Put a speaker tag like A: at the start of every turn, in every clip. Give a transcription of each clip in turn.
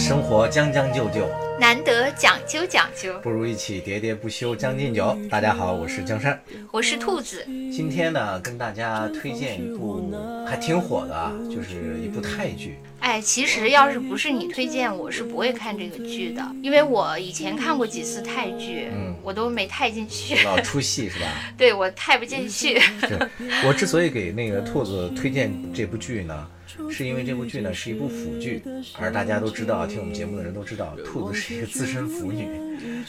A: 生活将将就就，
B: 难得讲究讲究。
A: 不如一起喋喋不休将进酒。大家好，我是江山。
B: 我是兔子。
A: 今天呢，跟大家推荐一部还挺火的啊，就是一部泰剧。
B: 哎，其实要是不是你推荐，我是不会看这个剧的，因为我以前看过几次泰剧，
A: 嗯
B: 我都没太进去。
A: 老出戏是吧？
B: 对我太不进去。
A: 我之所以给那个兔子推荐这部剧呢，是因为这部剧呢是一部腐剧，而大家都知道，听我们节目的人都知道，兔子是一个资深腐女，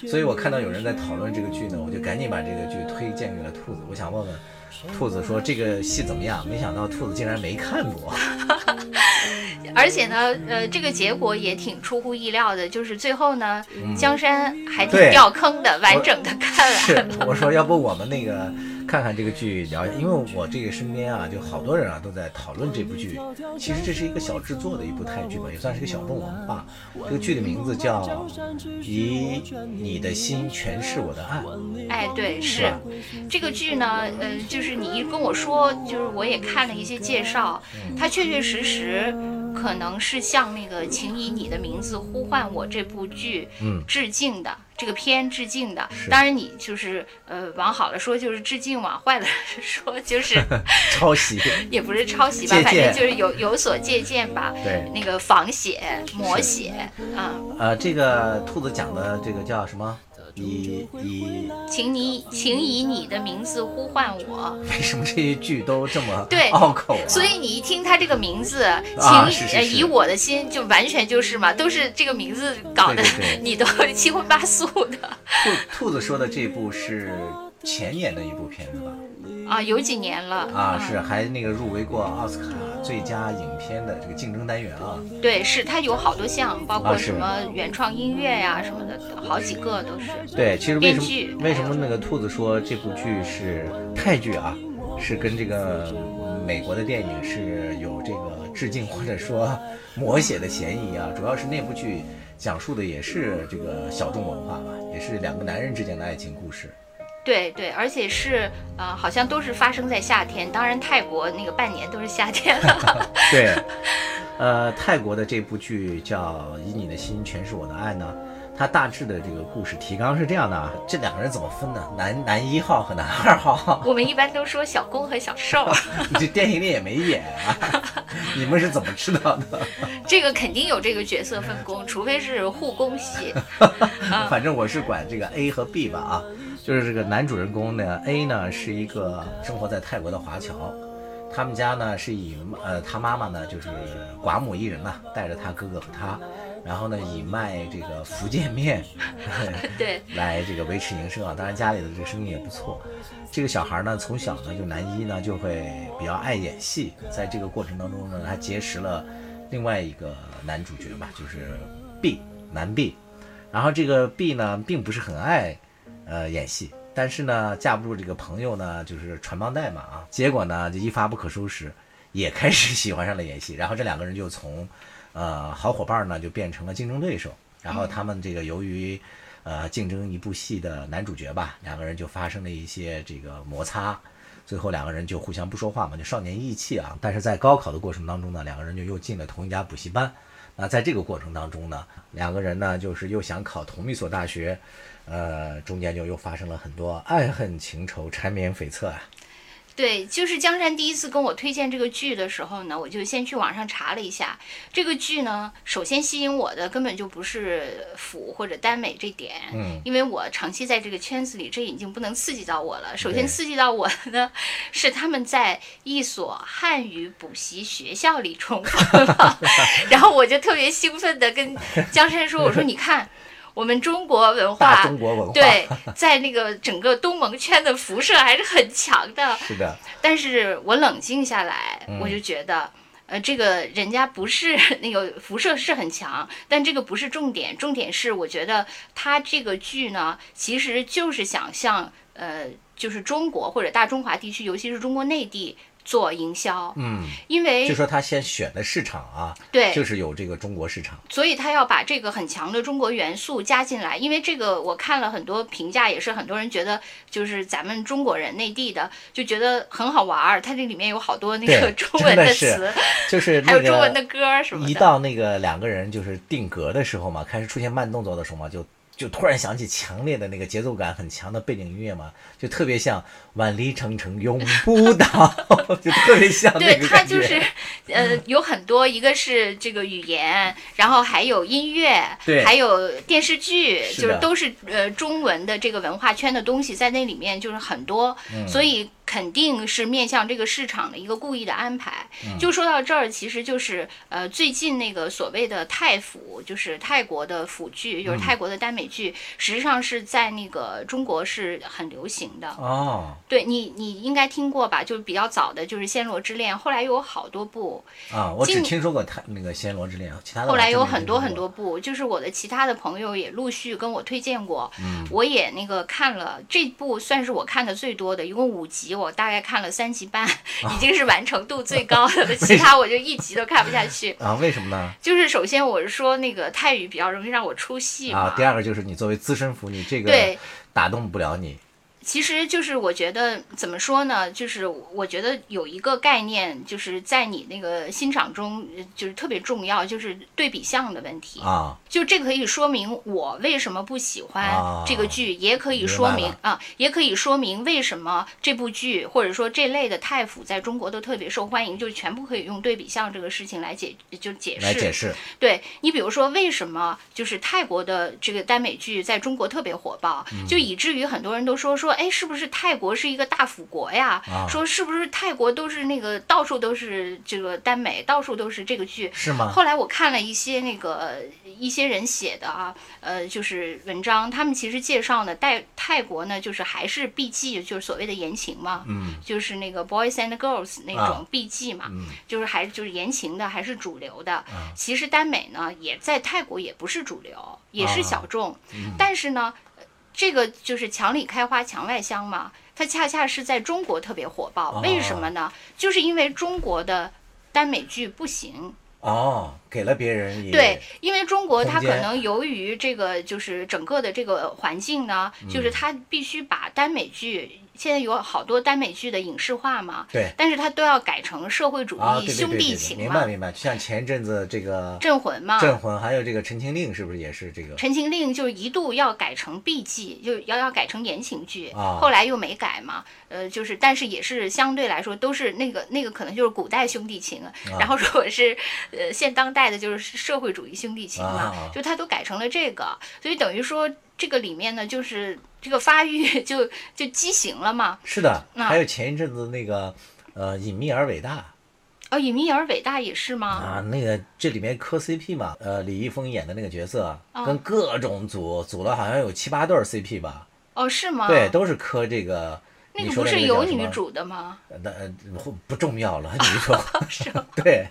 A: 所以我看到有人在讨论这个剧呢，我就赶紧把这个剧推荐给了兔子。我想问问兔子说这个戏怎么样？没想到兔子竟然没看过。
B: 而且呢，呃，这个结果也挺出乎意料的，就是最后呢，江山还挺掉坑的，完整的看
A: 是
B: 完了。，
A: 我说要不我们那个看看这个剧聊一下，因为我这个身边啊，就好多人啊都在讨论这部剧。其实这是一个小制作的一部泰剧吧，也算是个小众文化。这个剧的名字叫《以你的心诠释我的爱》，
B: 哎，对，是。
A: 吧？
B: 这个剧呢，呃，就是你一跟我说，就是我也看了一些介绍，
A: 嗯。
B: 它确确实实可能是向那个《请以你的名字呼唤我》这部剧
A: 嗯。
B: 致敬的，这个片致敬的。当然，你就是呃，往好了说就是致敬，往坏了 说就是
A: 抄袭。
B: 也不是抄袭吧，反正就是有有所借鉴吧。
A: 对，
B: 那个仿写、摹写啊，
A: 呃，这个兔子讲的这个叫什么？以以
B: 请你请以你的名字呼唤我。
A: 为什么这些句都这么
B: 对
A: 拗口啊？
B: 所以你一听他这个名字，请、
A: 啊是是是
B: 呃以我的心，就完全就是嘛，都是这个名字搞得
A: 对对对
B: 你都 七荤八素的
A: 兔兔子说的这部是前年的一部片子吧？
B: 啊，有几年了
A: 啊，是还那个入围过奥斯卡最佳影片的这个竞争单元啊。
B: 对，是它有好多项，包括什么原创音乐呀、什么的，好几个都是。
A: 对，其实为什么为什么那个兔子说这部剧是泰剧啊？是跟这个美国的电影是有这个致敬或者说摹写的嫌疑啊？主要是那部剧讲述的也是这个小众文化嘛，也是两个男人之间的爱情故事。
B: 对对，而且是呃，好像都是发生在夏天，当然泰国那个半年都是夏天了。
A: 对，呃，泰国的这部剧叫《以你的心诠释我的爱》呢，它大致的这个故事提纲是这样的啊，这两个人怎么分呢？男 男一号和男二号，
B: 我们一般都说小公和小受，
A: 你 这电影里也没演啊，你们是怎么知道的？
B: 这个肯定有这个角色分工，除非是护工戏。
A: 反正我是管这个 A 和 B 吧啊，就是这个男主人公呢，A 呢是一个生活在泰国的华侨，他们家呢是以呃他妈妈呢就是寡母一人呐、带着他哥哥和他，然后呢以卖这个福建面
B: 对，
A: 来这个维持营生啊，当然家里的这个生意也不错。这个小孩呢从小呢就男一呢就会比较爱演戏，在这个过程当中呢，他结识了另外一个男主角吧，就是 B 男 B。然后这个 B 呢，并不是很爱呃演戏，但是呢，架不住这个朋友呢，就是传帮带嘛啊，结果呢就一发不可收拾，也开始喜欢上了演戏。然后这两个人就从呃好伙伴呢，就变成了竞争对手。然后他们这个由于呃竞争一部戏的男主角吧，两个人就发生了一些这个摩擦。最后两个人就互相不说话嘛，就少年义气啊。但是在高考的过程当中呢，两个人就又进了同一家补习班。那在这个过程当中呢，两个人呢就是又想考同一所大学，呃，中间就又发生了很多爱恨情仇、缠绵悱恻啊。
B: 对，就是江山第一次跟我推荐这个剧的时候呢，我就先去网上查了一下这个剧呢。首先吸引我的根本就不是腐或者耽美这点，
A: 嗯，
B: 因为我长期在这个圈子里，这已经不能刺激到我了。首先刺激到我的呢，是他们在一所汉语补习学校里重逢了，然后我就特别兴奋的跟江山说：“我说你看，我们中国文
A: 大
B: 化。”
A: 中国文化，
B: 对，在那个整个东盟圈的辐射还是很强的。
A: 是的，
B: 但是我冷静下来，
A: 嗯
B: 我就觉得，呃，这个人家不是那个辐射是很强，但这个不是重点，重点是我觉得他这个剧呢，其实就是想向呃，就是中国或者大中华地区，尤其是中国内地做营销，
A: 嗯，
B: 因为
A: 就说他先选的市场啊，
B: 对，
A: 就是有这个中国市场。
B: 所以他要把这个很强的中国元素加进来，因为这个我看了很多评价，也是很多人觉得就是咱们中国人内地的就觉得很好玩儿，它这里面有好多那个 中文
A: 的
B: 词
A: 是，就是
B: 还
A: 那个
B: 有中文的歌儿什么的。
A: 一到那个两个人就是定格的时候嘛，开始出现慢动作的时候嘛，就就突然想起强烈的那个节奏感很强的背景音乐嘛，就特别像万里长城永不倒，就特别像那
B: 对。它就是，呃，有很多，一个是这个语言，然后还有音乐，
A: 对
B: 还有电视剧，
A: 是
B: 就是都是呃中文的这个文化圈的东西在那里面，就是很多，
A: 嗯
B: 所以肯定是面向这个市场的一个故意的安排。
A: 嗯
B: 就说到这儿，其实就是呃最近那个所谓的泰腐，就是泰国的腐剧，
A: 嗯
B: 就是泰国的耽美剧，实际上是在那个中国是很流行的。
A: 哦
B: 对你，你应该听过吧？就是比较早的，就是《暹罗之恋》，后来又有好多部，
A: 啊，我只听说过泰那个《暹罗之恋》，其他的
B: 后来有很多。很多部，就是我的其他的朋友也陆续跟我推荐过，
A: 嗯
B: 我也那个看了这部，算是我看的最多的，一共五集，我大概看了三集半，已经是完成度最高的了，其他我就一集都看不下去。
A: 啊，为什么呢？
B: 就是首先我是说那个泰语比较容易让我出戏嘛，
A: 啊，第二个就是你作为资深腐女，这个
B: 对
A: 打动不了你。
B: 其实就是我觉得怎么说呢，就是我觉得有一个概念，就是在你那个欣赏中，呃就是特别重要，就是对比项的问题。
A: 啊，
B: 就这可以说明我为什么不喜欢
A: 啊
B: 这个剧，也可以说明啊，也可以说明为什么这部剧或者说这类的太腐在中国都特别受欢迎，就全部可以用对比项这个事情来解就解释。
A: 来解释。
B: 对你比如说，为什么就是泰国的这个耽美剧在中国特别火爆，
A: 嗯
B: 就以至于很多人都说说，哎，是不是泰国是一个大腐国呀？
A: 啊
B: 说是不是泰国都是那个到处都是这个耽美，到处都是这个剧？
A: 是吗？
B: 后来我看了一些那个一些人写的啊，呃，就是文章，他们其实介绍呢，泰泰国呢，就是还是 BG，就是所谓的言情嘛，
A: 嗯，
B: 就是那个 boys and girls 那种
A: 啊
B: BG 嘛，
A: 嗯
B: 就是还就是言情的，还是主流的。
A: 啊
B: 其实耽美呢，也在泰国也不是主流，也是
A: 啊
B: 小众，
A: 嗯
B: 但是呢，呃这个就是墙里开花墙外香嘛，它恰恰是在中国特别火爆。
A: 哦
B: 为什么呢？就是因为中国的耽美剧不行。
A: 哦，给了别人也
B: 对，因为中国它可能由于这个就是整个的这个环境呢，
A: 嗯
B: 就是它必须把耽美剧。现在有好多耽美剧的影视化嘛，
A: 对。
B: 但是它都要改成社会主
A: 啊，
B: 义兄弟情嘛，
A: 明白明白。就像前阵子这个
B: 镇魂嘛，
A: 镇魂，还有这个陈情令，是不是也是这个？
B: 陈情令就一度要改成 B 剧就要要改成言情剧，
A: 啊。
B: 后来又没改嘛。呃，就是但是也是相对来说都是那个那个可能就是古代兄弟情，
A: 啊。
B: 然后如果是呃现当代的就是社会主义兄弟情嘛，
A: 啊。
B: 就它都改成了这个，所以等于说这个里面呢就是这个发育 就就畸形了嘛。
A: 是的，
B: 啊
A: 还有前一阵子那个呃隐秘而伟大
B: 哦，隐秘而伟大也是吗？
A: 啊，那个这里面磕 CP 嘛，呃李易峰演的那个角色，
B: 哦
A: 跟各种组组了好像有七八对儿 CP 吧，
B: 哦，是吗？
A: 对，，都是磕这个。
B: 那个
A: 你
B: 不是有女主的吗？
A: 那呃不不重要了，你说 对，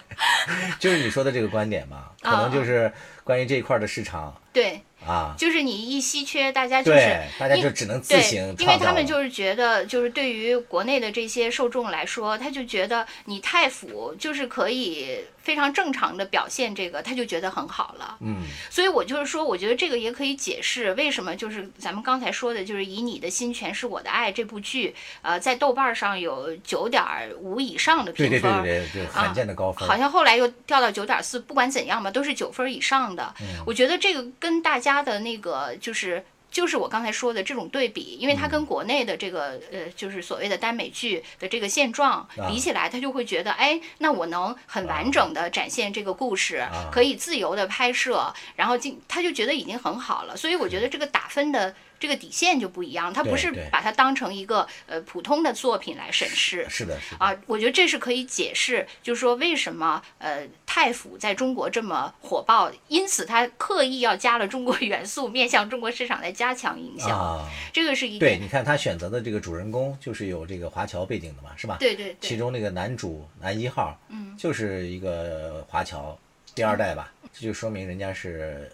A: 就是你说的这个观点嘛，可能就是关于这一块儿的市场
B: 对，
A: 啊，
B: 就是你一稀缺，大家就是
A: 对，大家
B: 因
A: 就只能自
B: 对，
A: 行
B: 因为他们就是觉得，就是对于国内的这些受众来说，他就觉得你太腐就是可以非常正常的表现这个，他就觉得很好了。
A: 嗯
B: 所以我就是说，我觉得这个也可以解释为什么就是咱们刚才说的，就是以你的心诠释我的爱这部剧，呃，在豆瓣上有九点五以上的评分。
A: 对对对罕见的高分，
B: 好像后来又掉到九点四，不管怎样吧，都是九分以上的。
A: 嗯
B: 我觉得这个跟大家的那个就是。就是我刚才说的这种对比，因为它
A: 嗯。
B: 跟国内的这个呃，就是所谓的耽美剧的这个现状
A: 啊
B: 比起来，他就会觉得，哎，那我能很完整的展现这个故事，
A: 啊
B: 可以自由的拍摄，然后进，他就觉得已经很好了。所以我觉得这个打分的这个底线就不一样，他不是把它当成一个呃普通的作品来审视，
A: 是的，是的，
B: 啊，我觉得这是可以解释，就是说为什么呃太腐在中国这么火爆，因此他刻意要加了中国元素，面向中国市场来加强营销，
A: 啊，
B: 这个是一
A: 对，你看他选择的这个主人公就是有这个华侨背景的嘛，是吧？
B: 对对对，
A: 其中那个男主男一号，嗯，就是一个华侨第二代吧，这就说明人家是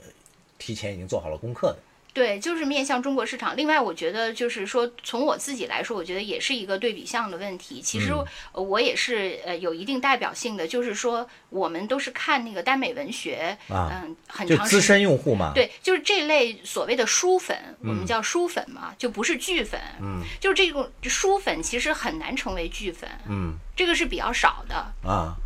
A: 提前已经做好了功课的。
B: 对，就是面向中国市场。另外，我觉得就是说，从我自己来说，我觉得也是一个对比项的问题。其实我也是呃有一定代表性的，就是说我们都是看那个耽美文学，
A: 啊
B: 嗯，很
A: 就资
B: 长时间。
A: 深用户嘛。
B: 对，就是这类所谓的书粉，我们叫书粉嘛，就不是剧粉。
A: 嗯，
B: 就这种书粉其实很难成为剧粉，
A: 嗯
B: 这个是比较少的。
A: 啊，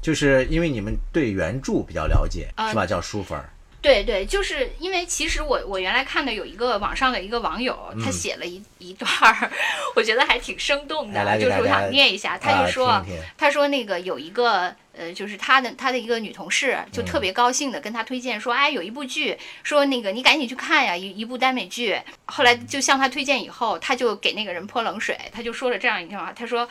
A: 就是因为你们对原著比较了解，
B: 啊
A: 是吧？叫书粉儿。
B: 对对，就是因为其实我我原来看的有一个网上的一个网友，
A: 嗯
B: 他写了一一段儿，我觉得还挺生动的，就是我想念一下。他
A: 啊
B: 就说，
A: 听听
B: 他说那个有一个呃，就是他的他的一个女同事，就特别高兴的跟他推荐说，哎，有一部剧，说那个你赶紧去看呀，一一部耽美剧。后来就向他推荐以后，他就给那个人泼冷水，他就说了这样一句话，他说。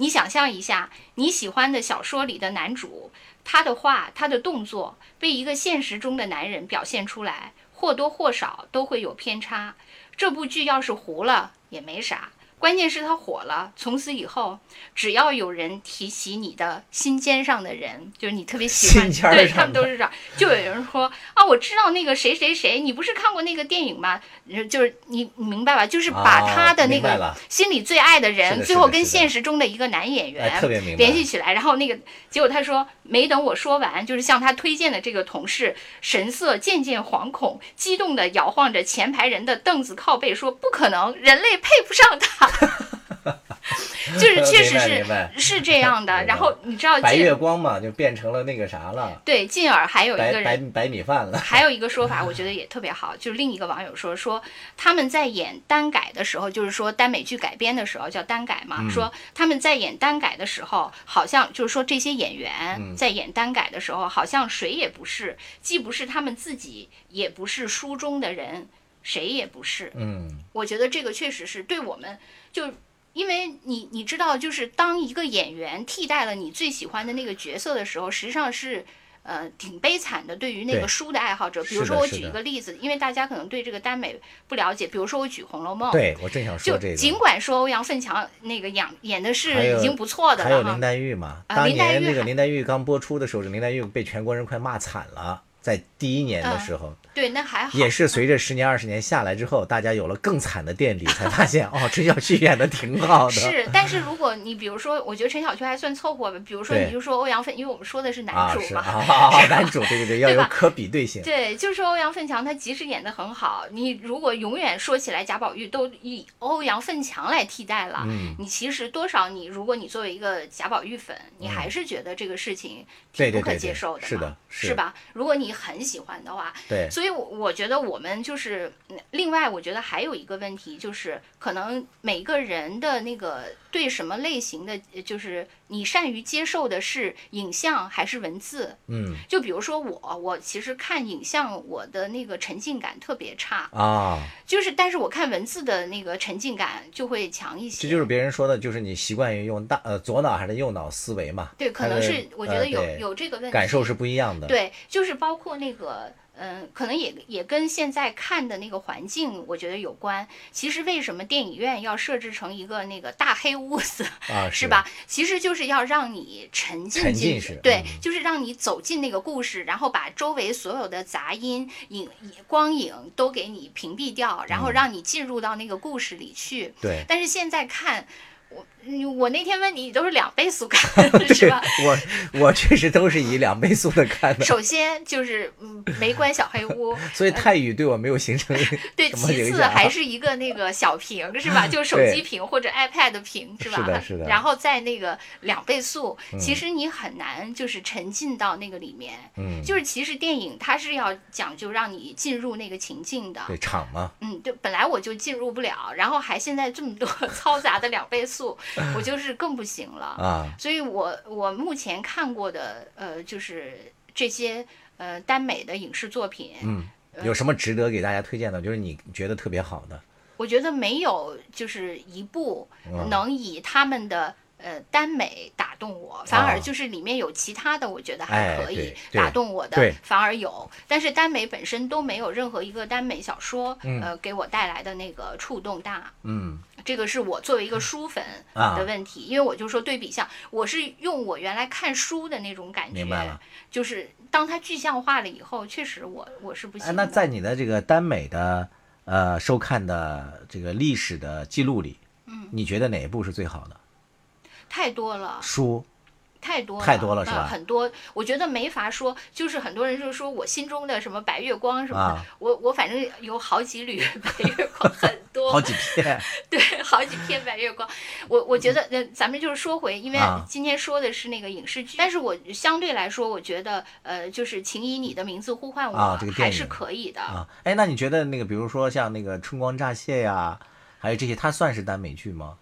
B: 你想象一下，你喜欢的小说里的男主，他的话、他的动作被一个现实中的男人表现出来，或多或少都会有偏差。这部剧要是糊了也没啥，关键是他火了，从此以后，只要有人提起你的心尖上的人，就是你特别喜欢，对他们都是这样，就有人说啊，我知道那个谁谁谁，你不是看过那个电影吗？呃就是你你明白吧？就是把
A: 哦
B: 他的那个心里最爱的人，最后跟现实中的一个男演员联系起来，然后那个结果他说没等我说完，就是向他推荐的这个同事神色渐渐惶恐，激动地摇晃着前排人的凳子靠背，说不可能，人类配不上他。就是确实
A: 明白明白
B: 是是这样的。然后你知道
A: 白月光嘛，就变成了那个啥了，
B: 对进而还有一个人。
A: 白白米饭了。
B: 还有一个说法，我觉得也特别好，就是另一个网友说说他们在演单改的时候，就是说耽美剧改编的时候叫单改嘛，
A: 嗯
B: 说他们在演单改的时候，好像就是说这些演员
A: 嗯
B: 在演单改的时候，好像谁也不是，既不是他们自己，也不是书中的人，谁也不是。
A: 嗯，
B: 我觉得这个确实是对我们就。因为你你知道，就是当一个演员替代了你最喜欢的那个角色的时候，实际上是呃挺悲惨的。对于那个书的爱好者，比如说我举一个例子，因为大家可能对这个耽美不了解，比如说我举《红楼梦》，
A: 对我正想说
B: 就
A: 这个。
B: 尽管说欧阳奋强那个演演的是已经不错的了
A: 还有林，黛玉嘛，
B: 林黛玉
A: 那个林黛玉刚播出的时候，林黛玉被全国人快骂惨了。在第一年的
B: 嗯
A: 时候，
B: 对，那还好，
A: 也是随着十年二十年下来之后，大家有了更惨的垫底，才发现哦，陈小旭演的挺好的。
B: 是，但是如果你比如说，我觉得陈小旭还算凑合吧。比如说，你就说欧阳奋，因为我们说的是男主嘛，
A: 啊，男主对对对，要有可比对性。
B: 对，就是说欧阳奋强，他即使演的很好，你如果永远说起来贾宝玉都以欧阳奋强来替代了，
A: 嗯
B: 你其实多少你如果你作为一个贾宝玉粉，你还是觉得这个事情挺不可接受的嘛，
A: 是的是
B: 是吧？如果你很喜欢的话，
A: 对，
B: 所以我，我觉得我们就是，嗯另外，我觉得还有一个问题，就是可能每个人的那个对什么类型的，呃就是你善于接受的是影像还是文字。
A: 嗯
B: 就比如说我，我其实看影像，我的那个沉浸感特别差，
A: 啊，
B: 就是但是我看文字的那个沉浸感就会强一些。
A: 这就是别人说的，就是你习惯于用大呃左脑还是右脑思维嘛？
B: 对，可能是我觉得有、
A: 呃
B: 有这个问题。
A: 感受是不一样的。
B: 对，就是包括那个，嗯，可能也也跟现在看的那个环境，我觉得有关。其实为什么电影院要设置成一个那个大黑屋子，
A: 啊，
B: 是吧？其实就是要让你沉浸进去，对，
A: 嗯
B: 就是让你走进那个故事，然后把周围所有的杂音、影、光影都给你屏蔽掉，然后
A: 嗯
B: 让你进入到那个故事里去。
A: 对。
B: 但是现在看。我嗯我那天问你，你都是两倍速看 是吧？，
A: 我我确实都是以两倍速的看的，
B: 首先就是嗯，没关小黑屋，
A: 所以泰语对我没有形成
B: 对，其次还是一个那个小屏是吧？就手机屏或者 iPad 屏是吧？
A: 是的是的
B: 然后在那个两倍速，其实你很难就是沉浸到那个里面。
A: 嗯，
B: 就是其实电影它是要讲究让你进入那个情境的。
A: 对场嘛，
B: 嗯，对，本来我就进入不了，然后还现在这么多 嘈杂的两倍速，我就是更不行了。
A: 啊，
B: 所以我我目前看过的呃，就是这些呃耽美的影视作品，
A: 嗯，有什么值得给大家推荐的？就是你觉得特别好的，
B: 我觉得没有就是一部
A: 嗯
B: 能以他们的。呃，耽美打动我，反而就是里面有其他的，我觉得还可以打动我的
A: 对，
B: 反而有。但是耽美本身都没有任何一个耽美小说，呃，给我带来的那个触动大。
A: 嗯
B: 这个是我作为一个书粉
A: 啊。
B: 的问题，因为我就说对比项，我是用我原来看书的那种感觉
A: 明白了，
B: 就是当它具象化了以后，确实我我是不行
A: 哎，那在你的这个耽美的呃收看的这个历史的记录里，嗯，你觉得哪一部是最好的？
B: 太多了，
A: 书
B: 太多了，
A: 太多了是吧？
B: 很多，我觉得没法说，就是很多人就说我心中的什么白月光什么的，
A: 啊。
B: 我我反正有好几缕白月光，很多，
A: 好几片，
B: 对，好几片白月光。我我觉得，那，咱们就是说回，因为
A: 啊。
B: 今天说的是那个影视剧，但是我相对来说，我觉得，呃，就是《请以你的名字呼唤我》
A: 啊这个电
B: 还是可以的。
A: 啊，哎，那你觉得那个，比如说像那个《春光乍泄》呀，还有这些，它算是耽美剧吗？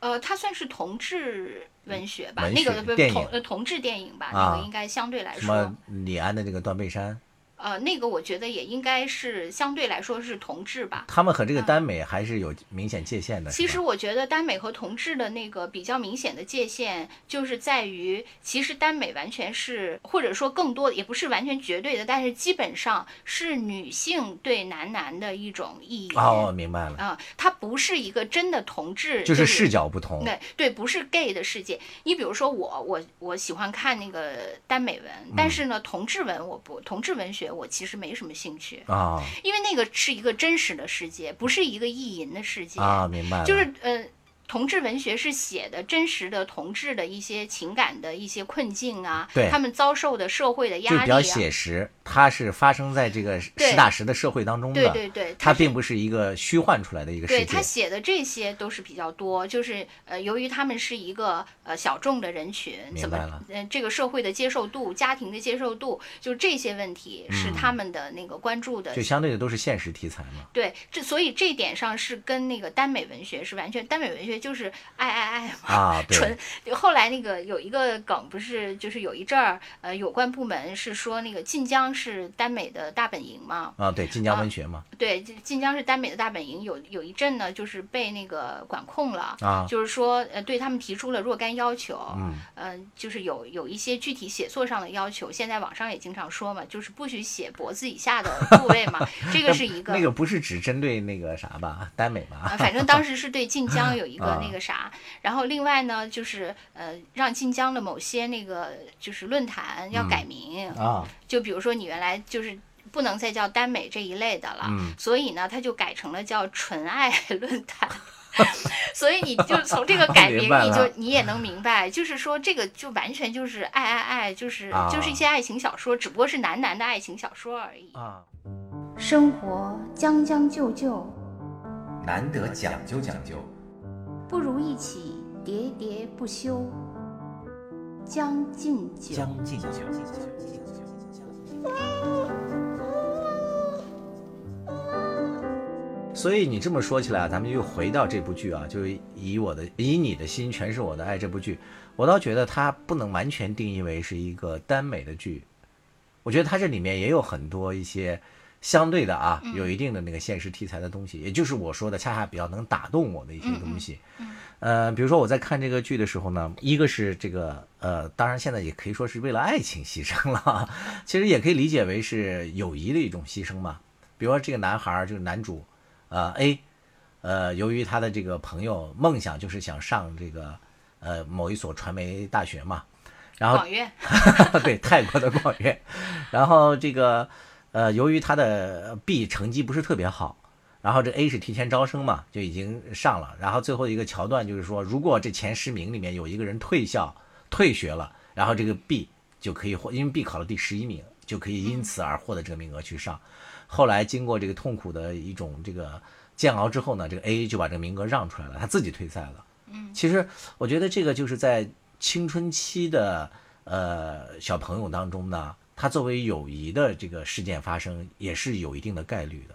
B: 呃，它算是同志文学吧，
A: 文
B: 那个同呃同志电影吧，
A: 啊
B: 那个应该相对来说
A: 什么
B: 说，
A: 李安的这个《断背山》，
B: 呃，那个我觉得也应该是相对来说是同志吧。
A: 他们和这个耽美还是有明显界限的。
B: 其实我觉得耽美和同志的那个比较明显的界限，就是在于，其实耽美完全是，或者说更多的，也不是完全绝对的，但是基本上是女性对男男的一种意义。
A: 哦，明白了，
B: 啊、它不是一个真的同志，
A: 就是视角不同。
B: 对对，不是 gay 的世界。你比如说我，我我喜欢看那个耽美文，
A: 嗯
B: 但是呢，同志文我不，同志文学我其实没什么兴趣，
A: 啊
B: 因为那个是一个真实的世界，不是一个意淫的世界。
A: 啊，明白了，
B: 就是呃，同志文学是写的真实的同志的一些情感的一些困境啊，
A: 对。
B: 他们遭受的社会的
A: 就比较
B: 压力啊，
A: 写实，它是发生在这个实打实的社会当中的，
B: 对对对，是
A: 它并不是一个虚幻出来的一个世界。
B: 对他。写的这些都是比较多，就是呃，由于他们是一个呃小众的人群，怎么
A: 明白了。
B: 呃这个社会的接受度、家庭的接受度，就这些问题是他们的那个关注的
A: 嗯就相对的都是现实题材嘛。
B: 对，这所以这一点上是跟那个耽美文学是完全，耽美文学就是爱爱爱嘛，
A: 啊，
B: 纯。后来那个有一个梗，不是就是有一阵儿，呃，有关部门是说那个晋江是耽美的大本营嘛，
A: 啊，对，晋江文学嘛，
B: 对，晋晋江是耽美的大本营，有有一阵呢就是被那个管控了。
A: 啊，
B: 就是说，呃，对他们提出了若干要求，
A: 嗯，
B: 呃，就是有有一些具体写作上的要求。现在网上也经常说嘛，就是不许写脖子以下的部位嘛，这个是一个。
A: 那个不是只针对那个啥吧，耽美
B: 啊，
A: 吧？
B: 反正当时是对晋江有一个
A: 啊。
B: 那个啥，然后另外呢，就是呃，让晋江的某些那个就是论坛要改名，
A: 啊，
B: 就比如说你原来就是不能再叫耽美这一类的了，
A: 嗯。
B: 所以呢，他就改成了叫纯爱 论坛。所以你就从这个改名，你就你也能明白，就是说这个就完全就是爱爱爱，就是、
A: 啊。
B: 就是一些爱情小说，只不过是男男的爱情小说而已。
A: 啊，
B: 生活将将就就，
A: 难得讲究讲究，
B: 不如一起喋喋不休。将进酒，
A: 将进酒。所以你这么说起来，咱们又回到这部剧啊，就以我的以你的心全是我的爱这部剧，我倒觉得它不能完全定义为是一个耽美的剧，我觉得它这里面也有很多一些相对的啊，有一定的那个现实题材的东西，也就是我说的恰恰比较能打动我的一些东西。呃，比如说我在看这个剧的时候呢，一个是这个呃，当然现在也可以说是为了爱情牺牲了，其实也可以理解为是友谊的一种牺牲嘛。比如说这个男孩儿，就是男主，呃 A，呃，由于他的这个朋友梦想就是想上这个呃某一所传媒大学嘛，然后
B: 广院，
A: 对泰国的广院，然后这个呃，由于他的 B 成绩不是特别好，然后这 A 是提前招生嘛，就已经上了，然后最后一个桥段就是说，如果这前十名里面有一个人退校退学了，然后这个 B 就可以获，因为 B 考了第十一名，就可以因此而获得这个名额去上。后来经过这个痛苦的一种这个煎熬之后呢，这个 A 就把这个名额让出来了，他自己退赛了。嗯，其实我觉得这个就是在青春期的呃小朋友当中呢，他作为友谊的这个事件发生，也是有一定的概率的。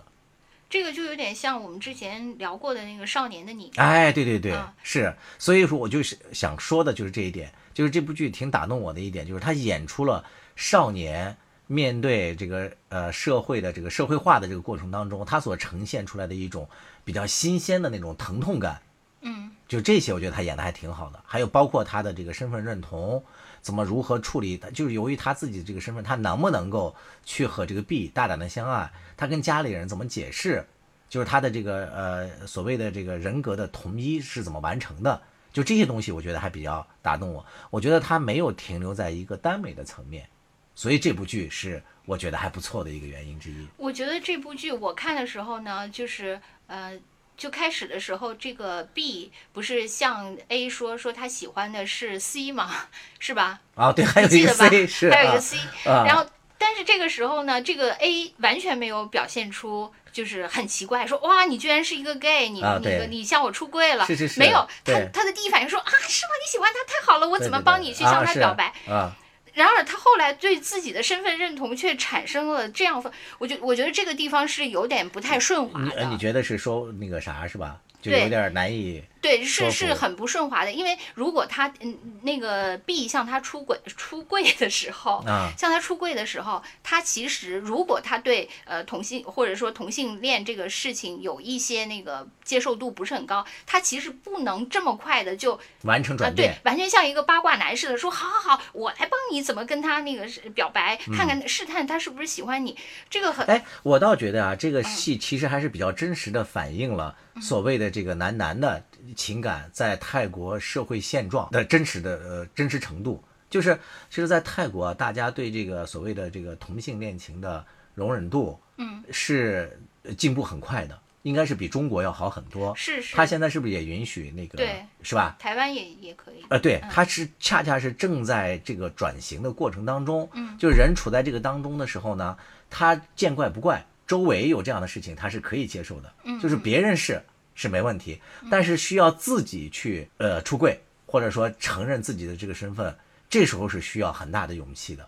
B: 这个就有点像我们之前聊过的那个《少年的你》。
A: 哎，对对对，
B: 啊
A: 是，所以说我就是想说的就是这一点，就是这部剧挺打动我的一点，就是他演出了少年面对这个呃社会的这个社会化的这个过程当中，他所呈现出来的一种比较新鲜的那种疼痛感。
B: 嗯，
A: 就这些，我觉得他演的还挺好的。还有包括他的这个身份认同，怎么如何处理，就是由于他自己这个身份，他能不能够去和这个 B 大胆的相爱？他跟家里人怎么解释？就是他的这个呃所谓的这个人格的统一是怎么完成的？就这些东西，我觉得还比较打动我。我觉得他没有停留在一个耽美的层面，所以这部剧是我觉得还不错的一个原因之一。
B: 我觉得这部剧我看的时候呢，就是呃，就开始的时候，这个 B 不是向 A 说说他喜欢的是 C 吗？是吧？
A: 啊，对，还有一个
B: 记得吧
A: C 是，
B: 还有一个
A: 啊
B: C，、
A: 啊
B: 然后但是这个时候呢，这个 A 完全没有表现出。就是很奇怪，说哇，你居然是一个 gay，你、你你向我出柜了，
A: 是是是
B: 没有，他他的第一反应说啊，是吗？你喜欢他太好了，我怎么帮你去向他表白？
A: 啊，
B: 然而他后来对自己的身份认同却产生了这样，我觉我觉得这个地方是有点不太顺滑
A: 你呃你，觉得是说那个啥是吧？就有点难以
B: 对，是是很不顺滑的。因为如果他嗯那个 B 向他出轨出柜的时候，
A: 啊，
B: 向他出柜的时候，他其实如果他对呃同性或者说同性恋这个事情有一些那个接受度不是很高，他其实不能这么快的就啊，
A: 完成转变。，
B: 对完全像一个八卦男似的，说好好好，我来帮你怎么跟他那个是表白，看看试探他是不是喜欢你，这个很
A: 哎，我倒觉得啊，这个
B: 嗯
A: 戏其实还是比较真实的反映了所谓的这个男男的情感在泰国社会现状的真实的呃真实程度。就是其实，在泰国啊，大家对这个所谓的这个同性恋情的容忍度，
B: 嗯，
A: 是呃进步很快的，应该是比中国要好很多。
B: 是是
A: 他现在是不是也允许那个？
B: 对，
A: 是吧？
B: 台湾也也可以，
A: 呃，对，他是恰恰是正在这个转型的过程当中，
B: 嗯，
A: 就是人处在这个当中的时候呢，他见怪不怪，周围有这样的事情，他是可以接受的，
B: 嗯
A: 就是别人是是没问题，但是需要自己去呃出柜，或者说承认自己的这个身份，这时候是需要很大的勇气的，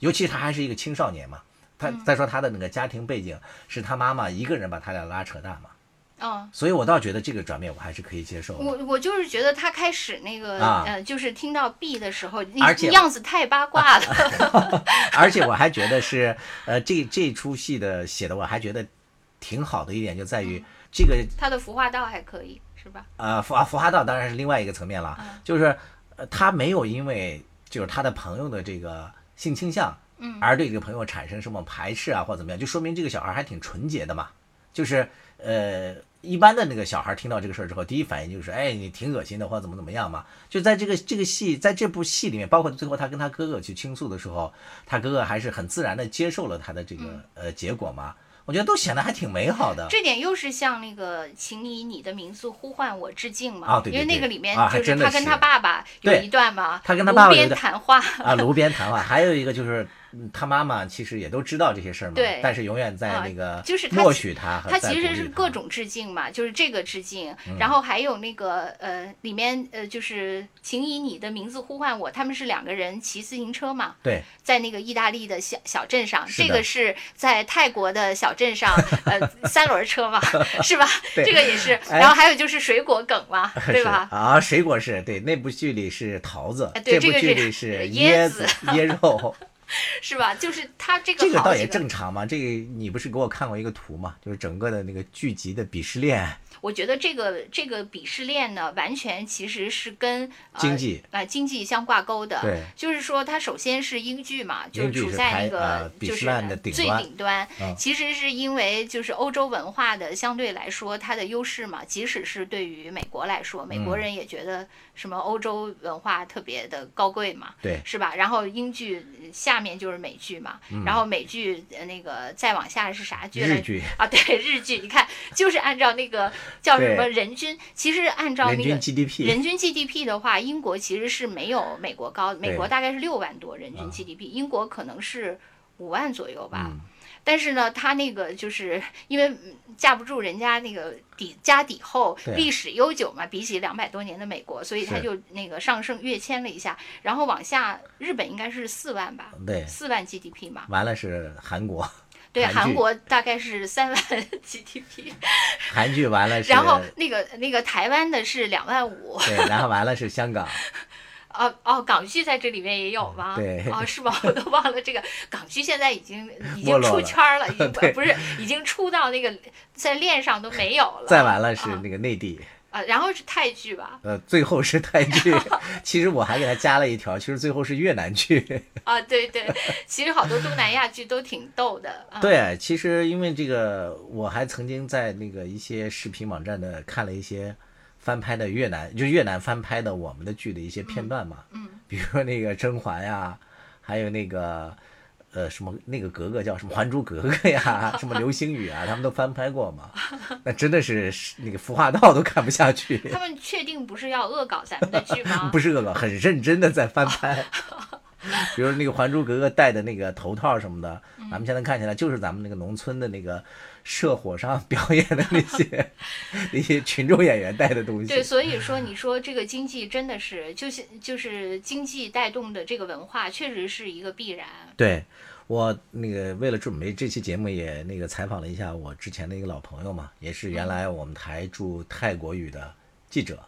A: 尤其他还是一个青少年嘛，他
B: 嗯
A: 再说他的那个家庭背景是他妈妈一个人把他俩拉扯大嘛，
B: 嗯。
A: 所以我倒觉得这个转变我还是可以接受的。
B: 我我就是觉得他开始那个、
A: 啊
B: 呃，就是听到 B 的时候，那
A: 而且
B: 样子太八卦了。
A: 而且我还觉得是，呃，这这出戏的写的我还觉得挺好的一点就在于这个
B: 他的服化道还可以，是吧？
A: 呃服服化道当然是另外一个层面了，就是呃他没有因为就是他的朋友的这个性倾向，
B: 嗯
A: 而对这个朋友产生什么排斥啊或怎么样，就说明这个小孩还挺纯洁的嘛，就是呃。一般的那个小孩听到这个事儿之后，第一反应就是，哎，你挺恶心的，或者怎么怎么样嘛。就在这个这个戏，在这部戏里面，包括最后他跟他哥哥去倾诉的时候，他哥哥还是很自然的接受了他的这个、
B: 嗯
A: 呃结果嘛。我觉得都显得还挺美好的。
B: 这点又是向那个“请以你的名字呼唤我”致敬嘛？
A: 啊对对对
B: 因为那个里面就是他跟他爸爸有一段嘛，
A: 他跟他爸爸
B: 炉边
A: 有一段
B: 谈话。
A: 啊，炉边谈话，还有一个就是嗯他妈妈其实也都知道这些事儿嘛，
B: 对
A: 但是永远在
B: 啊
A: 那个
B: 就是他
A: 默许他
B: 其实是各种致敬嘛，就是这个致敬，
A: 嗯
B: 然后还有那个呃，里面呃，就是请以你的名字呼唤我，他们是两个人骑自行车嘛，
A: 对
B: 在那个意大利的小小镇上，这个是在泰国的小镇上，呃，三轮车嘛，是吧？这个也是，
A: 哎
B: 然后还有就是水果梗嘛，对吧？
A: 啊，水果是对那部剧里是桃子，
B: 哎对
A: 部
B: 这个
A: 剧里是
B: 椰
A: 子椰肉，
B: 是吧？就是他这个
A: 这个倒也正常嘛。这个你不是给我看过一个图嘛？就是整个的那个剧集的鄙视链，
B: 我觉得这个这个鄙视链呢，完全其实是跟、呃、
A: 经济
B: 呃经济相挂钩的。
A: 对，
B: 就是说它首先是英剧嘛，就
A: 是
B: 处在那个、
A: 呃鄙视
B: 就是
A: 链的
B: 最顶端。
A: 嗯
B: 其实是因为就是欧洲文化的相对来说它的优势嘛，即使是对于美国来说，美
A: 嗯
B: 国人也觉得什么欧洲文化特别的高贵嘛。
A: 对。
B: 是吧？然后英剧呃下面就是美剧嘛，然后美剧呃那个再往下是啥剧
A: 日剧。
B: 啊，对日剧，你看就是按照那个叫什么人均，其实按照
A: 人均
B: 那个
A: GDP
B: 人均 GDP 的话，英国其实是没有美国高，美国大概是六万多人均
A: 啊。
B: GDP，、英国可能是五万左右吧。
A: 嗯。
B: 但是呢，他那个就是因为嗯架不住人家那个底家底厚，历史悠久嘛，比起两百多年的美国，所以他就那个上升跃迁了一下，然后往下，日本应该是四万吧，
A: 对，
B: 四万 GDP 嘛，
A: 完了是韩国，
B: 对，
A: 韩
B: 国大概是三万 GDP，
A: 韩剧完了是，
B: 然后那个那个台湾的是两万五，
A: 对，然后完了是香港，
B: 哦哦，港剧在这里面也有吗？
A: 对
B: 哦，是吗？我都忘了这个港剧现在已经已经出圈儿了，已经 不是已经出到那个在链上都没有了。
A: 再完了是
B: 啊
A: 那个内地。
B: 啊，然后是泰剧吧？
A: 呃，最后是泰剧，其实我还给他加了一条，其实最后是越南剧。
B: 啊，对对，其实好多东南亚剧都挺逗的。啊、
A: 对，其实因为这个，我还曾经在那个一些视频网站的看了一些翻拍的越南，就越南翻拍的我们的剧的一些片段嘛，
B: 嗯，
A: 比如说那个甄嬛呀，还有那个呃什么那个格格叫什么《还珠格格》呀，什么流星雨啊，他们都翻拍过嘛。那真的是那个服化道都看不下去。
B: 他们确定不是要恶搞咱们的剧吗？
A: 不是恶搞，很认真的在翻拍。比如那个《还珠格格》戴的那个头套什么的，咱们现在看起来就是咱们那个农村的那个社火上 表演的那些 那些群众演员带的东西。
B: 对，所以说你说这个经济真的是就是就是经济带动的这个文化，确实是一个必然。
A: 对我那个为了准备这期节目，也那个采访了一下我之前的一个老朋友嘛，也是原来我们台驻泰国语的记者。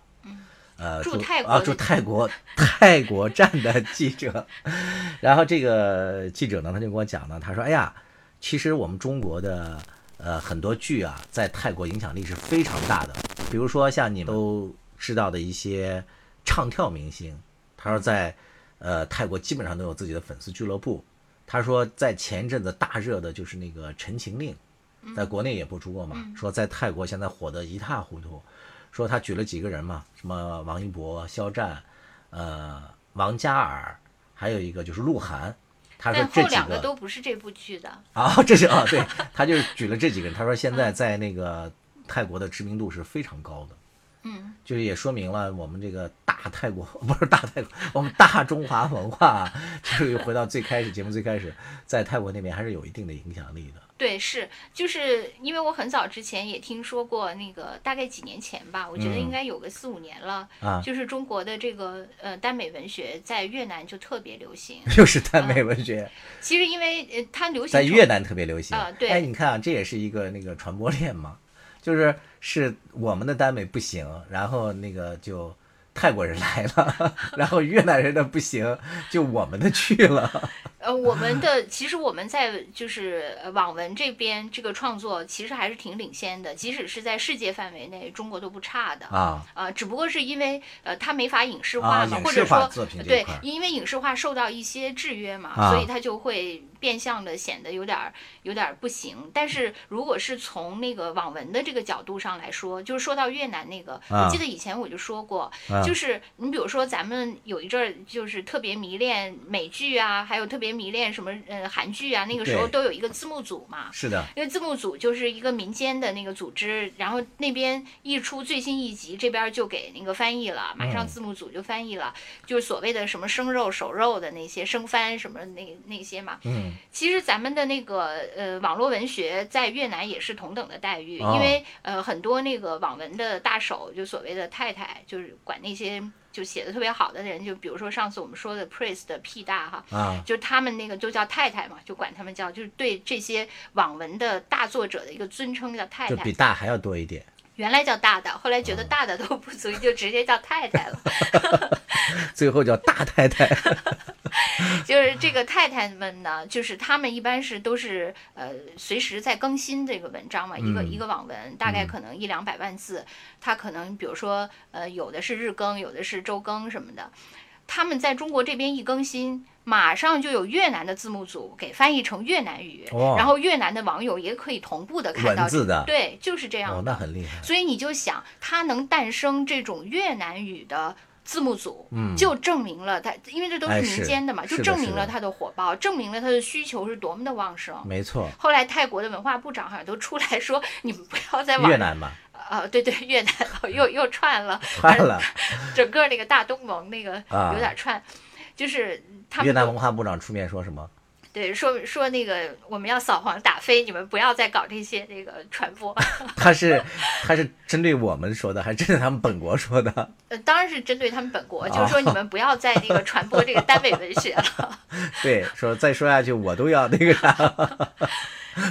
A: 呃，
B: 驻泰国
A: 啊，驻泰国泰国站的记者，然后这个记者呢，他就跟我讲呢，他说：“哎呀，其实我们中国的呃很多剧啊，在泰国影响力是非常大的。比如说像你们都知道的一些唱跳明星，他说在呃泰国基本上都有自己的粉丝俱乐部。他说在前一阵子大热的就是那个《陈情令》，在国内也播出过嘛，说在泰国现在火得一塌糊涂。”说他举了几个人嘛，什么王一博、肖战，呃，王嘉尔，还有一个就是鹿晗。他说这几
B: 个都不是这部剧的
A: 啊，这是啊，对，他就举了这几个人。他说现在在那个泰国的知名度是非常高的，
B: 嗯，
A: 就是也说明了我们这个大泰国 不是大泰国，我们大中华文化，就是又回到最开始节目最开始，在泰国那边还是有一定的影响力的。
B: 对，是，就是因为我很早之前也听说过那个，大概几年前吧，我觉得应该有个四五年了，
A: 啊，
B: 就是中国的这个呃耽美文学在越南就特别流行，
A: 又是耽美文学。
B: 其实因为呃它流行
A: 在越南特别流行
B: 啊，对，
A: 哎，你看啊，这也是一个那个传播链嘛，就是是我们的耽美不行，然后那个就。泰国人来了，然后越南人的不行，就我们的去了。
B: 呃，我们的其实我们在就是网文这边这个创作其实还是挺领先的，即使是在世界范围内，中国都不差的
A: 啊。
B: 呃，只不过是因为呃它没法影视化嘛，或者说对，因为影视化受到一些制约嘛，所以它就会。变相的显得有点儿有点儿不行，但是如果是从那个网文的这个角度上来说，就是说到越南那个，我记得以前我就说过，就是你比如说咱们有一阵儿就是特别迷恋美剧啊，还有特别迷恋什么呃韩剧啊，那个时候都有一个字幕组嘛，
A: 是的，
B: 因为字幕组就是一个民间的那个组织，然后那边一出最新一集，这边就给那个翻译了，马上字幕组就翻译了，就是所谓的什么生肉熟肉的那些生番什么那那些嘛，
A: 嗯。
B: 其实咱们的那个呃网络文学在越南也是同等的待遇，因为呃很多那个网文的大手，就所谓的太太，就是管那些就写的特别好的人，就比如说上次我们说的 Priest 的 P 大哈，
A: 啊，
B: 就他们那个都叫太太嘛，就管他们叫，就是对这些网文的大作者的一个尊称叫太太，
A: 就比大还要多一点。
B: 原来叫大的，后来觉得大的都不足以，就直接叫太太了。
A: 最后叫大太太。
B: 就是这个太太们呢，就是他们一般是都是呃随时在更新这个文章嘛，一个一个网文大概可能一两百万字，他可能比如说呃有的是日更，有的是周更什么的。他们在中国这边一更新，马上就有越南的字幕组给翻译成越南语，然后越南的网友也可以同步的看到
A: 字的，
B: 对，就是这样的。
A: 哦，那很厉害。
B: 所以你就想，它能诞生这种越南语的字幕组，就证明了他，因为这都是民间的嘛，就证明了他的火爆，证明了他的需求是多么的旺盛。
A: 没错。
B: 后来泰国的文化部长好像都出来说，你们不要在网
A: 越南嘛。
B: 啊，对对，越南又又串了，
A: 串了，
B: 整个那个大东盟那个有点串，就是他们
A: 越南文化部长出面说什么？
B: 对，说说那个我们要扫黄打非，你们不要再搞这些那个传播。
A: 他是他是针对我们说的，还是针对他们本国说的？
B: 呃，当然是针对他们本国，就是说你们不要再那个传播这个耽美文学了。
A: 对，说再说下去我都要那个啥。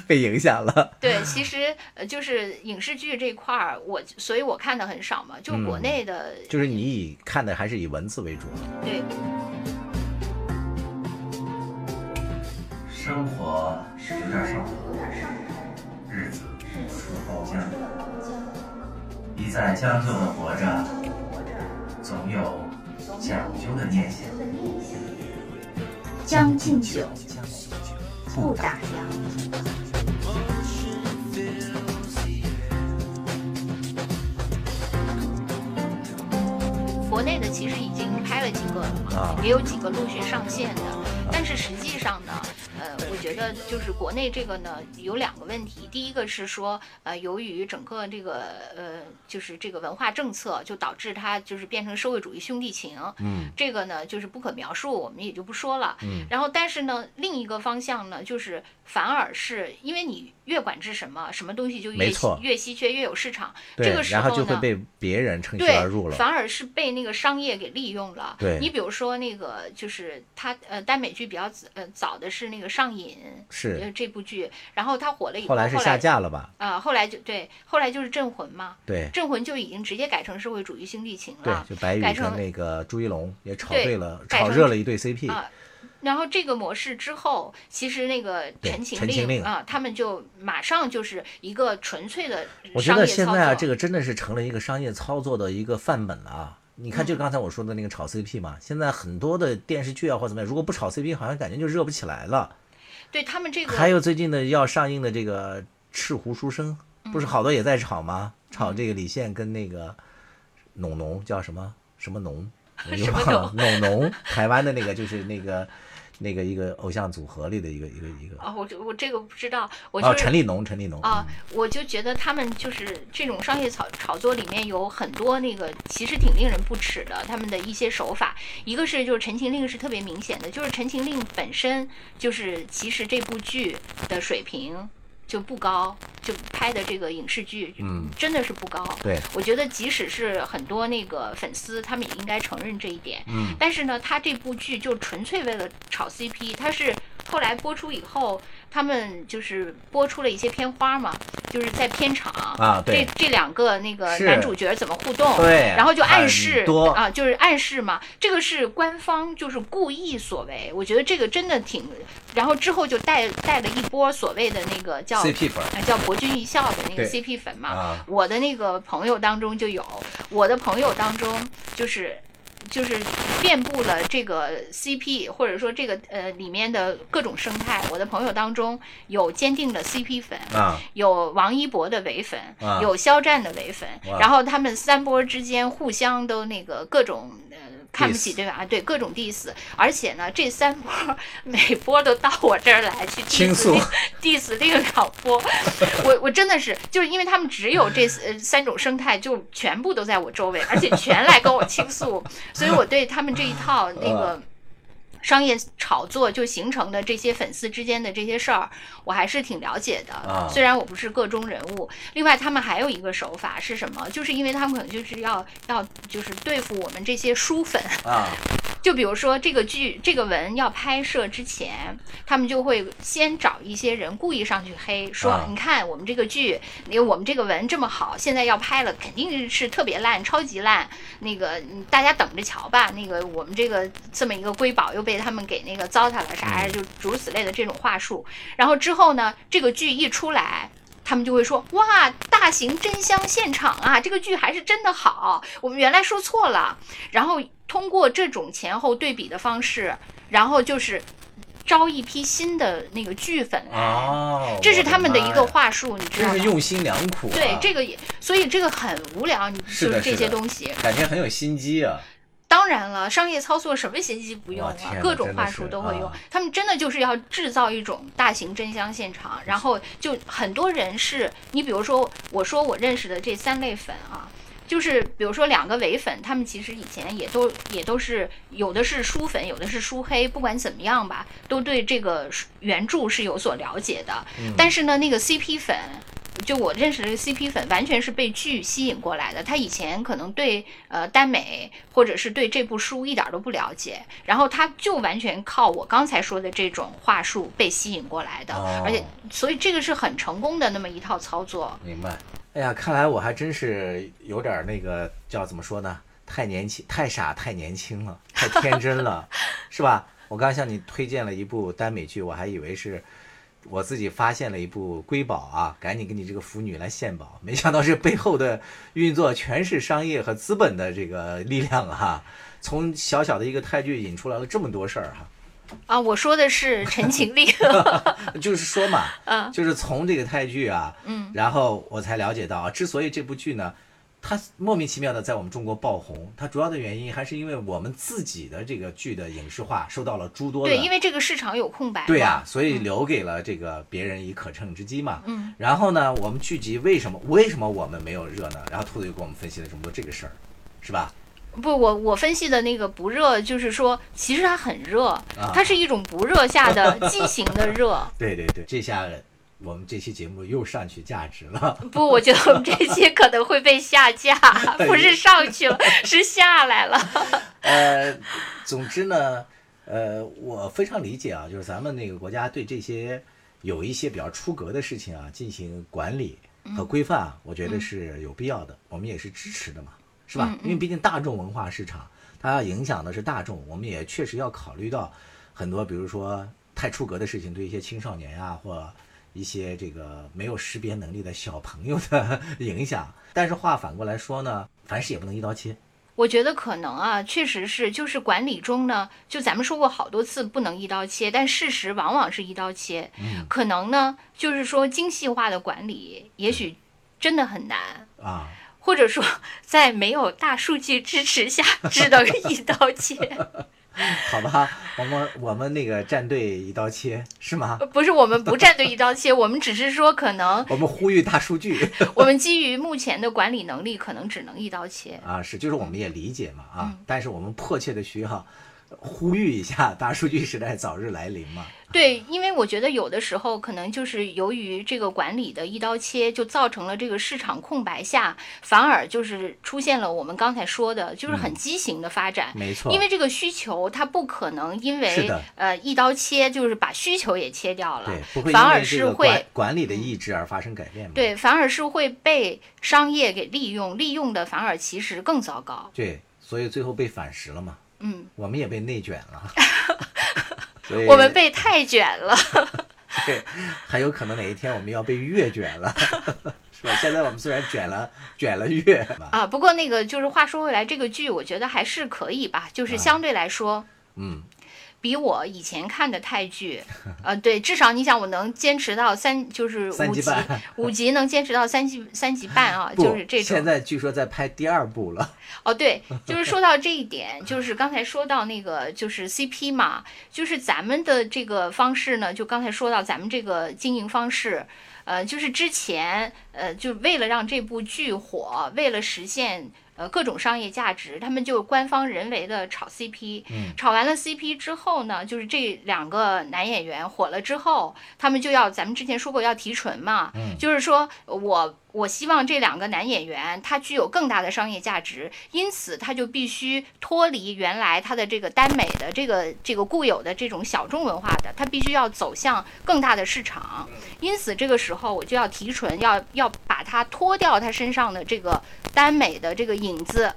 A: 被影响了。
B: 对，其实呃，就是影视剧这块儿，我所以我看的很少嘛，就国内的。
A: 就是你以看的还是以文字为主。
B: 对。
A: 生活有点上头，日子出了包浆，一再将就的活着，总有讲究的念想。
B: 将进酒，不打烊。国内的其实已经拍了几个了嘛，也有几个陆续上线的。但是实际上呢，觉得就是国内这个呢有两个问题，第一个是说，呃，由于整个这个呃，就是这个文化政策，就导致它就是变成社会主义兄弟情，
A: 嗯，
B: 这个呢就是不可描述，我们也就不说了，
A: 嗯，
B: 然后但是呢，另一个方向呢，就是反而是因为你越管制什么，什么东西就越越稀缺，越有市场，
A: 对
B: 这个，时候呢，
A: 然后就会被别人趁虚
B: 对
A: 而入，了。
B: 反而是被那个商业给利用了。
A: 对
B: 你比如说那个，就是他呃，耽美剧比较早呃早的是那个《上瘾》
A: 是
B: 呃这部剧，然后它火了以后，
A: 后来是下架了吧？
B: 啊、后来就对，后来就是《镇魂》嘛，
A: 对《
B: 镇魂》就已经直接改成社会主义兄弟情
A: 对
B: 了，。
A: 就白宇跟
B: 改成
A: 那个朱一龙也炒
B: 对
A: 对了，炒热了一对 CP。
B: 啊然后这个模式之后，其实那个陈情
A: 陈令
B: 啊，他们就马上就是一个纯粹的
A: 我觉得
B: 商业操
A: 现在啊，这个真的是成了一个商业操作的一个范本了啊！你看，
B: 嗯
A: 就刚才我说的那个炒 CP 嘛，现在很多的电视剧啊或怎么样，如果不炒 CP，好像感觉就热不起来了。
B: 对他们这个
A: 还有最近的要上映的这个《赤狐书生》，不是好多也在炒吗？炒这个李现跟那个农农叫什么什么 农，农农，台湾的那个就是那个那个一个偶像组合里的一个一个一个。
B: 啊，我这我这个不知道，我
A: 哦，
B: 就是
A: 陈立农，陈立农。
B: 啊，我就觉得他们就是这种商业炒炒作里面有很多那个其实挺令人不齿的，他们的一些手法。一个是就是《陈情令》是特别明显的，就是《陈情令》本身就是其实这部剧的水平就不高，就拍的这个影视剧，
A: 嗯，
B: 真的是不高。
A: 对，
B: 我觉得即使是很多那个粉丝，他们也应该承认这一点。
A: 嗯，
B: 但是呢，他这部剧就纯粹为了炒 CP，他是后来播出以后，他们就是播出了一些片花嘛，就是在片场。
A: 啊对。
B: 这这两个那个男主角怎么互动，
A: 对
B: 然后就暗示
A: 多。
B: 啊，就是暗示嘛，这个是官方就是故意所为，我觉得这个真的挺，然后之后就带带了一波所谓的那个叫
A: CP 粉。
B: 啊叫博君一笑的那个 CP 粉嘛，
A: 啊，
B: 我的那个朋友当中就有，我的朋友当中就是就是遍布了这个 CP 或者说这个呃里面的各种生态。我的朋友当中有坚定的 CP 粉。
A: 啊，
B: 有王一博的唯粉，
A: 啊
B: 有肖战的唯粉，然后他们三波之间互相都那个各种呃看不起对吧？啊，对，各种 diss，而且呢，这三波每波都到我这儿来去 diss
A: 倾诉
B: diss 另两波，我我真的是就是因为他们只有这呃三种生态，就全部都在我周围，而且全来跟我倾诉，所以我对他们这一套那个。商业炒作就形成的这些粉丝之间的这些事儿，我还是挺了解的。
A: 啊
B: 虽然我不是个中人物，另外他们还有一个手法是什么？就是因为他们可能就是要要就是对付我们这些书粉，
A: 啊，
B: 就比如说这个剧这个文要拍摄之前，他们就会先找一些人故意上去黑，说、
A: 啊
B: 你看我们这个剧，你我们这个文这么好，现在要拍了，肯定是特别烂，超级烂。那个嗯大家等着瞧吧。那个我们这个这么一个瑰宝又被他们给那个糟蹋了啥呀？就诸如此类的这种话术。然后之后呢，这个剧一出来。他们就会说：“哇，大型真香现场啊，这个剧还是真的好，我们原来说错了。”然后通过这种前后对比的方式，然后就是招一批新的那个剧粉来，
A: 哦，
B: 这是他们的一，个话术，你知道吗？
A: 真是用心良苦、啊。
B: 对，这个也，所以这个很无聊，你就是这些东西。
A: 感觉很有心机啊。
B: 当然了，商业操作什么心机不用啊各种话术都会用。
A: 啊
B: 他们真的就是要制造一种大型真香现场，然后就很多人是你比如说，我说我认识的这三类粉啊。就是比如说两个伪粉，他们其实以前也都也都是有的是书粉，有的是书黑，不管怎么样吧，都对这个原著是有所了解的。
A: 嗯
B: 但是呢，那个 CP 粉，就我认识的 CP 粉，完全是被剧吸引过来的。他以前可能对呃耽美或者是对这部书一点都不了解，然后他就完全靠我刚才说的这种话术被吸引过来的，
A: 哦
B: 而且所以这个是很成功的那么一套操作。
A: 明白。哎呀，看来我还真是有点儿那个叫怎么说呢？太年轻、太傻、太年轻了，太天真了，是吧？我刚向你推荐了一部耽美剧，我还以为是我自己发现了一部瑰宝啊，赶紧给你这个腐女来献宝，没想到这背后的运作全是商业和资本的这个力量啊！从小小的一个泰剧引出来了这么多事儿哈、
B: 啊，我说的是《陈情令》
A: 就是说嘛，
B: 啊
A: 就是从这个泰剧啊，
B: 嗯，
A: 然后我才了解到啊，之所以这部剧呢，它莫名其妙的在我们中国爆红，它主要的原因还是因为我们自己的这个剧的影视化受到了诸多的
B: 对，因为这个市场有空白。
A: 对呀、所以留给了这个别人以可乘之机嘛。
B: 嗯。
A: 然后呢，我们剧集为什么为什么我们没有热呢？然后兔子又给我们分析了这么多这个事儿，是吧？
B: 不，我我分析的那个不热，就是说其实它很热，
A: 啊
B: 它是一种不热下的 畸形的热。
A: 对对对，这下我们这期节目又上去价值了。
B: 不，我觉得我们这期可能会被下架，不是上去了，是下来了。
A: 呃，总之呢，呃，我非常理解啊，就是咱们那个国家对这些有一些比较出格的事情啊进行管理和规范啊，我觉得是有必要的，我们也是支持的嘛，是吧？因为毕竟大众文化市场它要影响的是大众，我们也确实要考虑到很多，比如说太出格的事情对一些青少年呀、或一些这个没有识别能力的小朋友的影响。但是话反过来说呢，凡事也不能一刀切。
B: 我觉得可能啊，确实是，就是管理中呢，就咱们说过好多次不能一刀切，但事实往往是一刀切。
A: 嗯
B: 可能呢，就是说精细化的管理，也许真的很难。
A: 啊，
B: 或者说，在没有大数据支持下，只能一刀切。
A: 好吧，我们我们那个战队一刀切是吗？
B: 不是我们不站队一刀切，我们只是说，可能
A: 我们呼吁大数据
B: 我们基于目前的管理能力，可能只能一刀切。
A: 啊，是就是我们也理解嘛啊，
B: 嗯
A: 但是我们迫切的需要呼吁一下大数据时代早日来临嘛。
B: 对，因为我觉得有的时候可能就是由于这个管理的一刀切，就造成了这个市场空白下，反而就是出现了我们刚才说的，就是很畸形的发展。
A: 没错，
B: 因为这个需求，它不可能因为
A: 是的
B: 呃一刀切，就是把需求也切掉了反而是会
A: 管管理的意志而发生改变嘛。
B: 对，反而是会被商业给利用，利用的反而其实更糟糕。
A: 对，所以最后被反噬了嘛，
B: 嗯，
A: 我们也被内卷了。
B: 我们被太卷了。
A: 对，很有可能哪一天我们要被越卷了，是吧？现在我们虽然卷了卷了越吧，
B: 啊，不过那个就是话说回来，这个剧我觉得还是可以吧，就是相对来说，
A: 嗯，
B: 比我以前看的泰剧，呃，对，至少你想我能坚持到三，就是五集五集能坚持到三集三集半啊，就是这种。
A: 现在据说在拍第二部了，
B: 哦，对，就是说到这一点，就是刚才说到那个就是 CP 嘛，就是咱们的这个方式呢，就刚才说到咱们这个经营方式，呃，就是之前呃，就为了让这部剧火，为了实现。呃，各种商业价值，他们就官方人为的炒 CP，、
A: 嗯。
B: 炒完了 CP 之后呢，就是这两个男演员火了之后，他们就要，咱们之前说过要提纯嘛，
A: 嗯。
B: 就是说我我希望这两个男演员他具有更大的商业价值，因此他就必须脱离原来他的这个耽美的这个这个固有的这种小众文化的，他必须要走向更大的市场。因此这个时候我就要提纯，要要把他脱掉他身上的这个耽美的这个影子。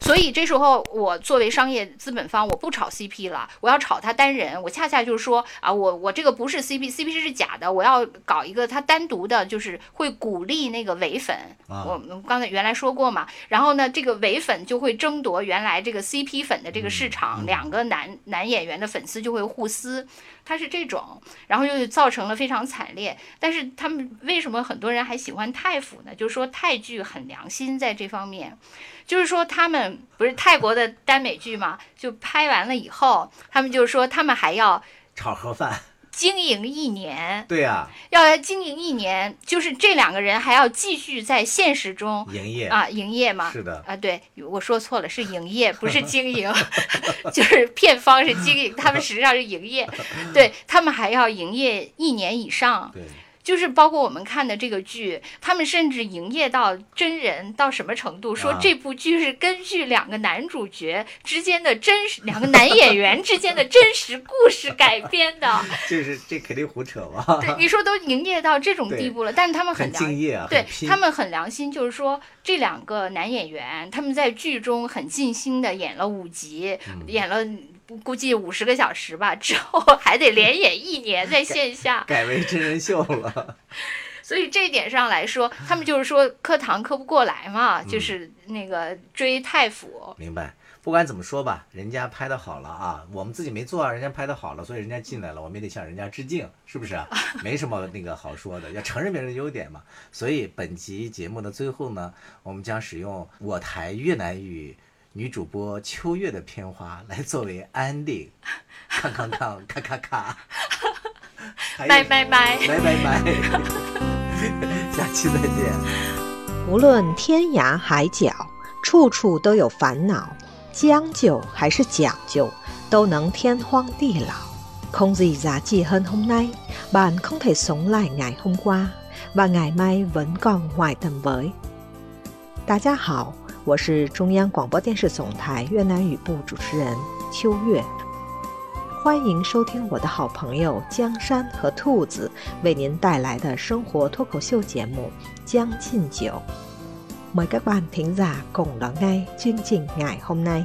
B: 所以这时候，我作为商业资本方，我不炒 CP 了，我要炒他单人。我恰恰就是说啊，我我这个不是 CP，CP 是假的，我要搞一个他单独的，就是会鼓励那个伪粉。
A: 啊
B: 我们刚才原来说过嘛，然后呢，这个伪粉就会争夺原来这个 CP 粉的这个市场，两个男男演员的粉丝就会互撕，它是这种，然后又造成了非常惨烈。但是他们为什么很多人还喜欢泰腐呢？就是说泰剧很良心在这方面。就是说，他们不是泰国的耽美剧嘛，就拍完了以后，他们就是说，他们还要
A: 炒盒饭，
B: 经营一年，
A: 对呀、
B: 要经营一年，就是这两个人还要继续在现实中
A: 营业、
B: 啊营业嘛。
A: 是的，
B: 啊，对，我说错了，是营业，不是经营，就是片方是经营，他们实际上是营业，对他们还要营业一年以上，
A: 对，
B: 就是包括我们看的这个剧，他们甚至营业到真人到什么程度？说
A: 啊
B: 这部剧是根据两个男主角之间的真实，两个男演员之间的真实故事改编的。
A: 这是这肯定胡扯吧，
B: 对，你说都营业到这种地步了，但是他们
A: 很
B: 良
A: 敬业啊，
B: 对他们很良心，就是说这两个男演员他们在剧中很尽心的演了五集，
A: 嗯
B: 演了估计五十个小时吧，之后还得连演一年在线下，
A: 改为真人秀了，
B: 所以这一点上来说，他们就是说磕糖磕不过来嘛，
A: 嗯
B: 就是那个追太傅，
A: 明白。不管怎么说吧，人家拍的好了啊，我们自己没做啊，人家拍的好了，所以人家进来了，我们也得向人家致敬，是不是啊？没什么那个好说的，要承认别人的优点嘛。所以本集节目的最后呢，我们将使用我台越南语女主播秋月的片花来作为 ending，康康康咔咔咔，
B: 拜拜拜
A: 拜拜拜，下期再见。
C: 无论天涯海角，处处都有烦恼。将就还是讲究，都能天荒地老。không gì giá trị hơn hôm nay, bạn không thể sống lại ngày hôm qua, và ngày mai vẫn còn ngoài tầm với. 大家好，我是中央广播电视总台越南语部主持人秋月，欢迎收听我的好朋友江山和兔子为您带来的生活脱口秀节目《将进酒》。Mời các bạn thính giả cùng lắng nghe chương trình ngày hôm nay.